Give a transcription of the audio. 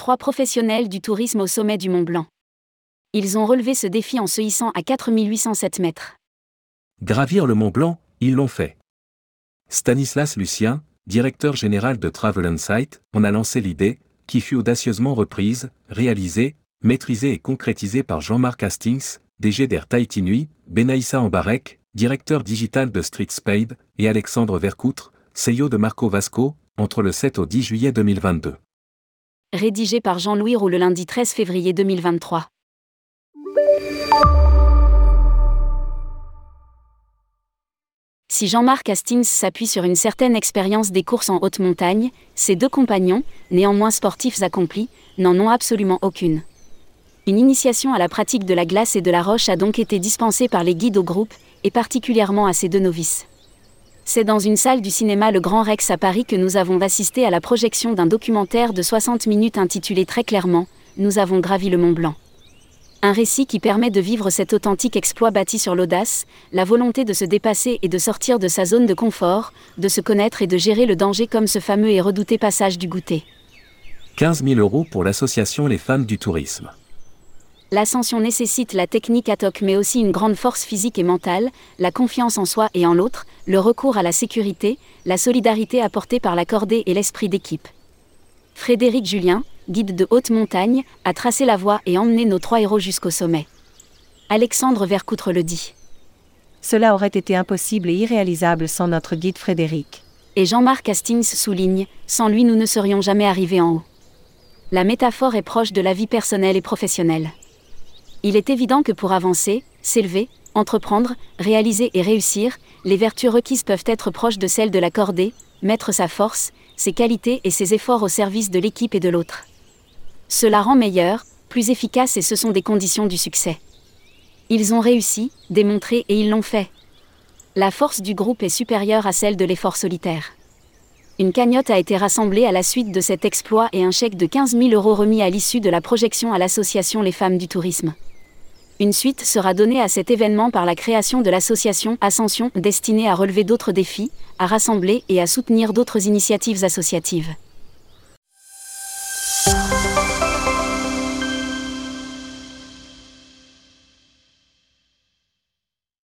trois professionnels du tourisme au sommet du Mont Blanc. Ils ont relevé ce défi en se hissant à 4807 mètres. Gravir le Mont Blanc, ils l'ont fait. Stanislas Lucien, directeur général de Travel Insight, en a lancé l'idée, qui fut audacieusement reprise, réalisée, maîtrisée et concrétisée par Jean-Marc Hastings, DG d'Air Tahiti Nui, Benaïssa Ambarek, directeur digital de Street Spade, et Alexandre Vercoutre, CEO de Marco Vasco, entre le 7 au 10 juillet 2022. Rédigé par Jean-Louis Roux le lundi 13 février 2023. Si Jean-Marc Hastings s'appuie sur une certaine expérience des courses en haute montagne, ses deux compagnons, néanmoins sportifs accomplis, n'en ont absolument aucune. Une initiation à la pratique de la glace et de la roche a donc été dispensée par les guides au groupe, et particulièrement à ces deux novices. C'est dans une salle du cinéma Le Grand Rex à Paris que nous avons assisté à la projection d'un documentaire de 60 minutes intitulé très clairement Nous avons gravi le Mont Blanc. Un récit qui permet de vivre cet authentique exploit bâti sur l'audace, la volonté de se dépasser et de sortir de sa zone de confort, de se connaître et de gérer le danger comme ce fameux et redouté passage du goûter. 15 000 euros pour l'association Les Femmes du Tourisme. L'ascension nécessite la technique ad hoc mais aussi une grande force physique et mentale, la confiance en soi et en l'autre, le recours à la sécurité, la solidarité apportée par la cordée et l'esprit d'équipe. Frédéric Julien, guide de haute montagne, a tracé la voie et emmené nos trois héros jusqu'au sommet. Alexandre Vercoutre le dit. Cela aurait été impossible et irréalisable sans notre guide Frédéric. Et Jean-Marc Hastings souligne, sans lui nous ne serions jamais arrivés en haut. La métaphore est proche de la vie personnelle et professionnelle. Il est évident que pour avancer, s'élever, entreprendre, réaliser et réussir, les vertus requises peuvent être proches de celles de la cordée, mettre sa force, ses qualités et ses efforts au service de l'équipe et de l'autre. Cela rend meilleur, plus efficace et ce sont des conditions du succès. Ils ont réussi, démontré et ils l'ont fait. La force du groupe est supérieure à celle de l'effort solitaire. Une cagnotte a été rassemblée à la suite de cet exploit et un chèque de 15 000 euros remis à l'issue de la projection à l'association Les Femmes du Tourisme. Une suite sera donnée à cet événement par la création de l'association Ascension destinée à relever d'autres défis, à rassembler et à soutenir d'autres initiatives associatives.